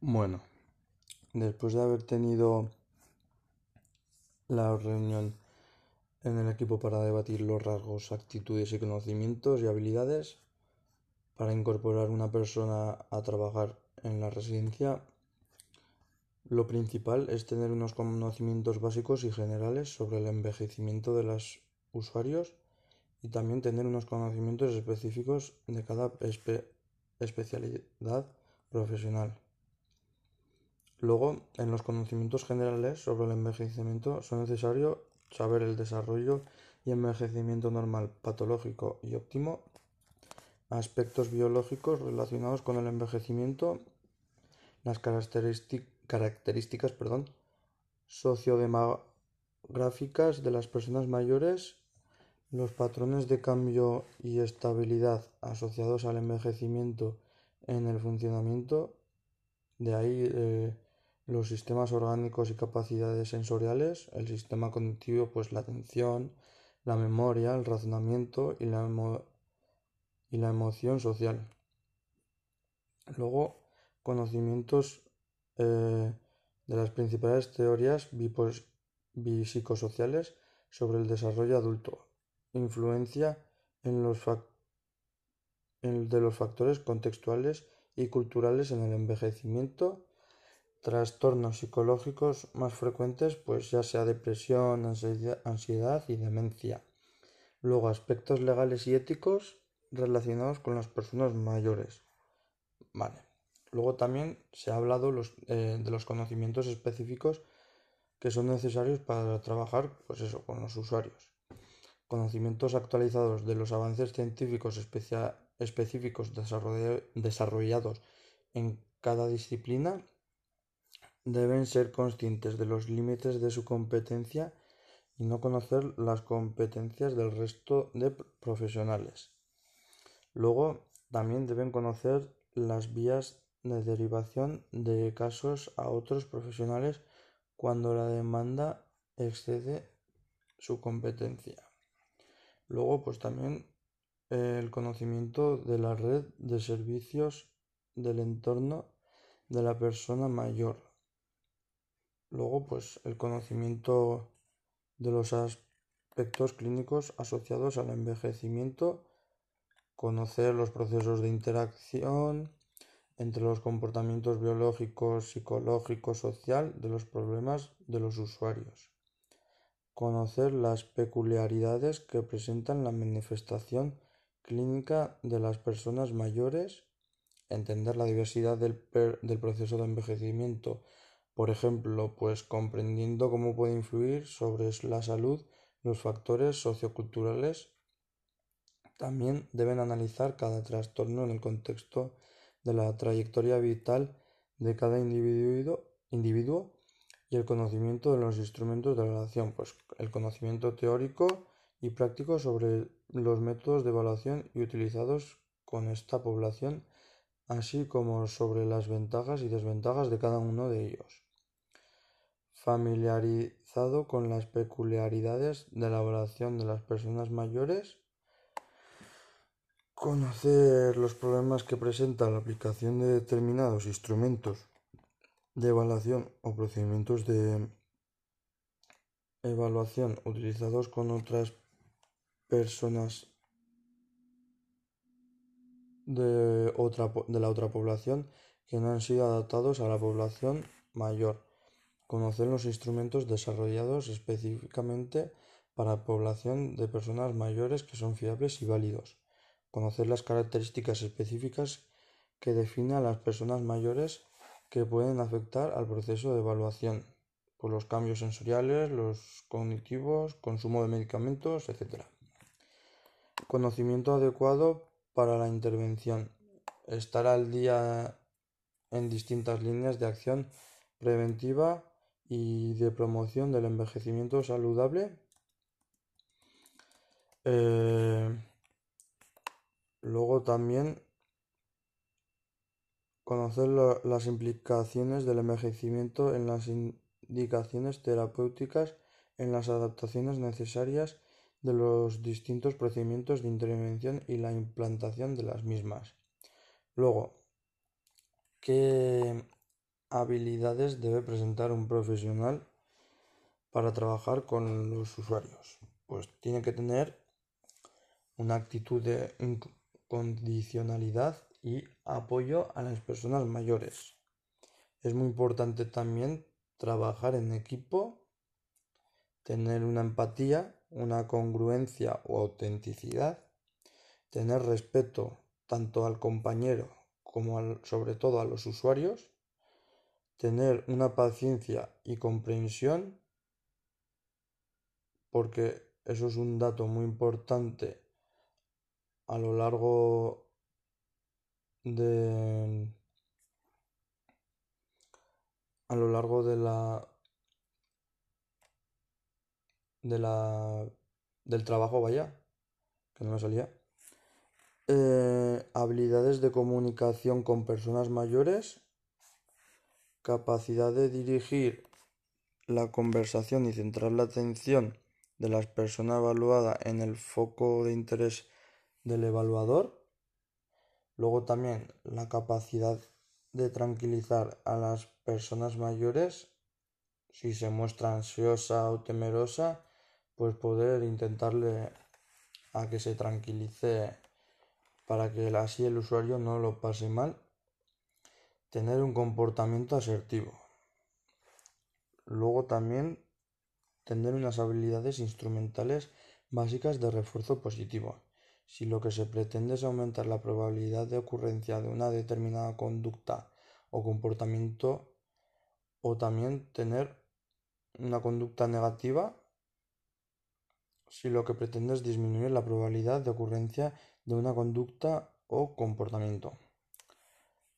Bueno, después de haber tenido la reunión en el equipo para debatir los rasgos, actitudes y conocimientos y habilidades para incorporar una persona a trabajar en la residencia, lo principal es tener unos conocimientos básicos y generales sobre el envejecimiento de los usuarios y también tener unos conocimientos específicos de cada especialidad profesional. Luego, en los conocimientos generales sobre el envejecimiento son necesarios saber el desarrollo y envejecimiento normal, patológico y óptimo, aspectos biológicos relacionados con el envejecimiento, las características perdón, sociodemográficas de las personas mayores, los patrones de cambio y estabilidad asociados al envejecimiento en el funcionamiento, de ahí eh, los sistemas orgánicos y capacidades sensoriales, el sistema cognitivo, pues la atención, la memoria, el razonamiento y la, emoción social. Luego, conocimientos eh, de las principales teorías psicosociales sobre el desarrollo adulto, influencia en los de los factores contextuales y culturales en el envejecimiento trastornos psicológicos más frecuentes, pues ya sea depresión, ansiedad y demencia. Luego, aspectos legales y éticos relacionados con las personas mayores. Vale. Luego también se ha hablado eh, de los conocimientos específicos que son necesarios para trabajar, pues eso, con los usuarios. Conocimientos actualizados de los avances científicos específicos desarrollados en cada disciplina deben ser conscientes de los límites de su competencia y no conocer las competencias del resto de profesionales. Luego, también deben conocer las vías de derivación de casos a otros profesionales cuando la demanda excede su competencia. Luego, pues también el conocimiento de la red de servicios del entorno de la persona mayor Luego, pues el conocimiento de los aspectos clínicos asociados al envejecimiento, conocer los procesos de interacción entre los comportamientos biológicos, psicológicos, social de los problemas de los usuarios. Conocer las peculiaridades que presentan la manifestación clínica de las personas mayores, entender la diversidad del, del proceso de envejecimiento por ejemplo, pues comprendiendo cómo puede influir sobre la salud los factores socioculturales. También deben analizar cada trastorno en el contexto de la trayectoria vital de cada individuo, individuo y el conocimiento de los instrumentos de evaluación, pues el conocimiento teórico y práctico sobre los métodos de evaluación y utilizados con esta población, así como sobre las ventajas y desventajas de cada uno de ellos familiarizado con las peculiaridades de la evaluación de las personas mayores, conocer los problemas que presenta la aplicación de determinados instrumentos de evaluación o procedimientos de evaluación utilizados con otras personas de, otra, de la otra población que no han sido adaptados a la población mayor Conocer los instrumentos desarrollados específicamente para población de personas mayores que son fiables y válidos. Conocer las características específicas que definen a las personas mayores que pueden afectar al proceso de evaluación, por los cambios sensoriales, los cognitivos, consumo de medicamentos, etc. Conocimiento adecuado para la intervención. Estar al día en distintas líneas de acción preventiva y de promoción del envejecimiento saludable. Eh, luego también conocer las implicaciones del envejecimiento en las indicaciones terapéuticas, en las adaptaciones necesarias de los distintos procedimientos de intervención y la implantación de las mismas. Luego, ¿qué habilidades debe presentar un profesional para trabajar con los usuarios? Pues tiene que tener una actitud de incondicionalidad y apoyo a las personas mayores. Es muy importante también trabajar en equipo, tener una empatía, una congruencia o autenticidad, tener respeto tanto al compañero como sobre todo a los usuarios, tener una paciencia y comprensión, porque eso es un dato muy importante a lo largo de a lo largo de la de la del trabajo vaya que no me salía. Eh, habilidades de comunicación con personas mayores capacidad de dirigir la conversación y centrar la atención de las personas evaluadas en el foco de interés del evaluador. Luego también la capacidad de tranquilizar a las personas mayores si se muestra ansiosa o temerosa, pues poder intentarle a que se tranquilice para que así el usuario no lo pase mal. Tener un comportamiento asertivo. Luego también tener unas habilidades instrumentales básicas de refuerzo positivo. Si lo que se pretende es aumentar la probabilidad de ocurrencia de una determinada conducta o comportamiento, o también tener una conducta negativa, si lo que pretende es disminuir la probabilidad de ocurrencia de una conducta o comportamiento.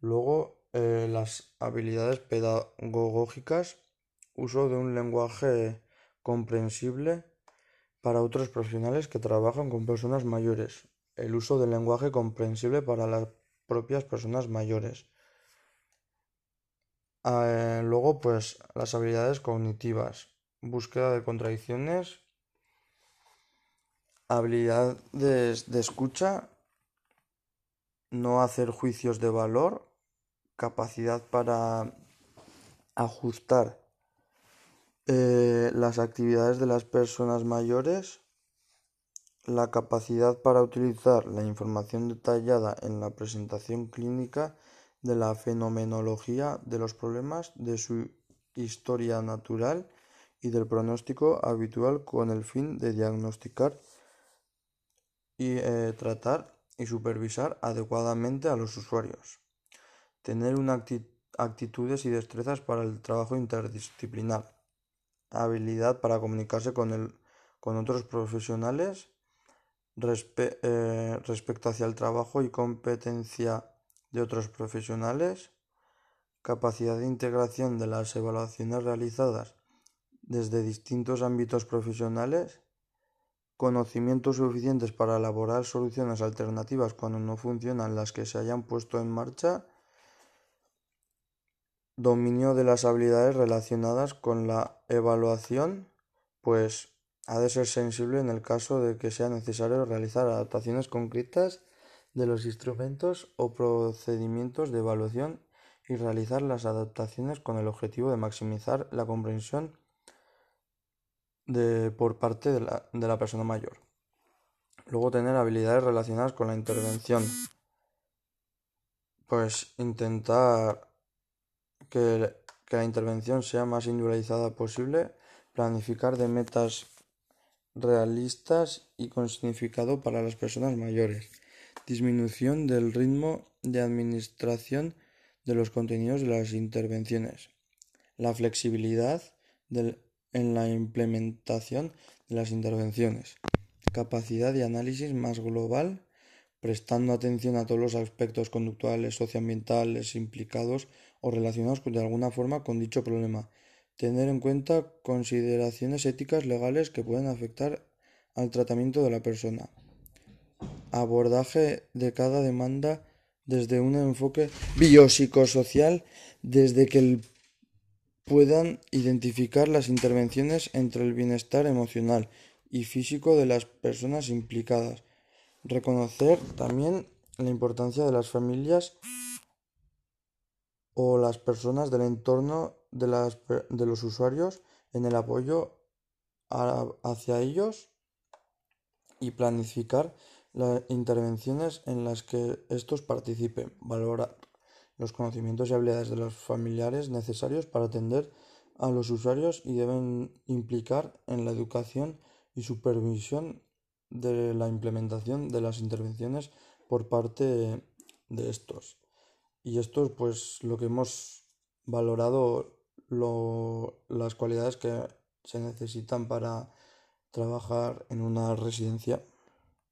Luego, eh, las habilidades pedagógicas, uso de un lenguaje comprensible para otros profesionales que trabajan con personas mayores, el uso del lenguaje comprensible para las propias personas mayores. Ah, luego, pues las habilidades cognitivas, búsqueda de contradicciones, habilidades de escucha, no hacer juicios de valor, capacidad para ajustar eh, las actividades de las personas mayores, la capacidad para utilizar la información detallada en la presentación clínica de la fenomenología de los problemas, de su historia natural y del pronóstico habitual con el fin de diagnosticar y eh, tratar y supervisar adecuadamente a los usuarios. Tener una actitudes y destrezas para el trabajo interdisciplinar. Habilidad para comunicarse con, el, con otros profesionales eh, respecto hacia el trabajo y competencia de otros profesionales, capacidad de integración de las evaluaciones realizadas desde distintos ámbitos profesionales, conocimientos suficientes para elaborar soluciones alternativas cuando no funcionan las que se hayan puesto en marcha, dominio de las habilidades relacionadas con la evaluación, pues ha de ser sensible en el caso de que sea necesario realizar adaptaciones concretas de los instrumentos o procedimientos de evaluación y realizar las adaptaciones con el objetivo de maximizar la comprensión de, por parte de la, de la persona mayor. Luego tener habilidades relacionadas con la intervención. Pues intentar que, la intervención sea más individualizada posible, planificar de metas realistas y con significado para las personas mayores, disminución del ritmo de administración de los contenidos de las intervenciones, la flexibilidad en la implementación de las intervenciones, capacidad de análisis más global, prestando atención a todos los aspectos conductuales, socioambientales implicados o relacionados de alguna forma con dicho problema. Tener en cuenta consideraciones éticas legales que pueden afectar al tratamiento de la persona. Abordaje de cada demanda desde un enfoque biopsicosocial, desde que puedan identificar las intervenciones entre el bienestar emocional y físico de las personas implicadas. Reconocer también la importancia de las familias o las personas del entorno de, las, de los usuarios en el apoyo hacia ellos y planificar las intervenciones en las que estos participen, valorar los conocimientos y habilidades de los familiares necesarios para atender a los usuarios y deben implicar en la educación y supervisión de la implementación de las intervenciones por parte de estos. Y esto es pues lo que hemos valorado las cualidades que se necesitan para trabajar en una residencia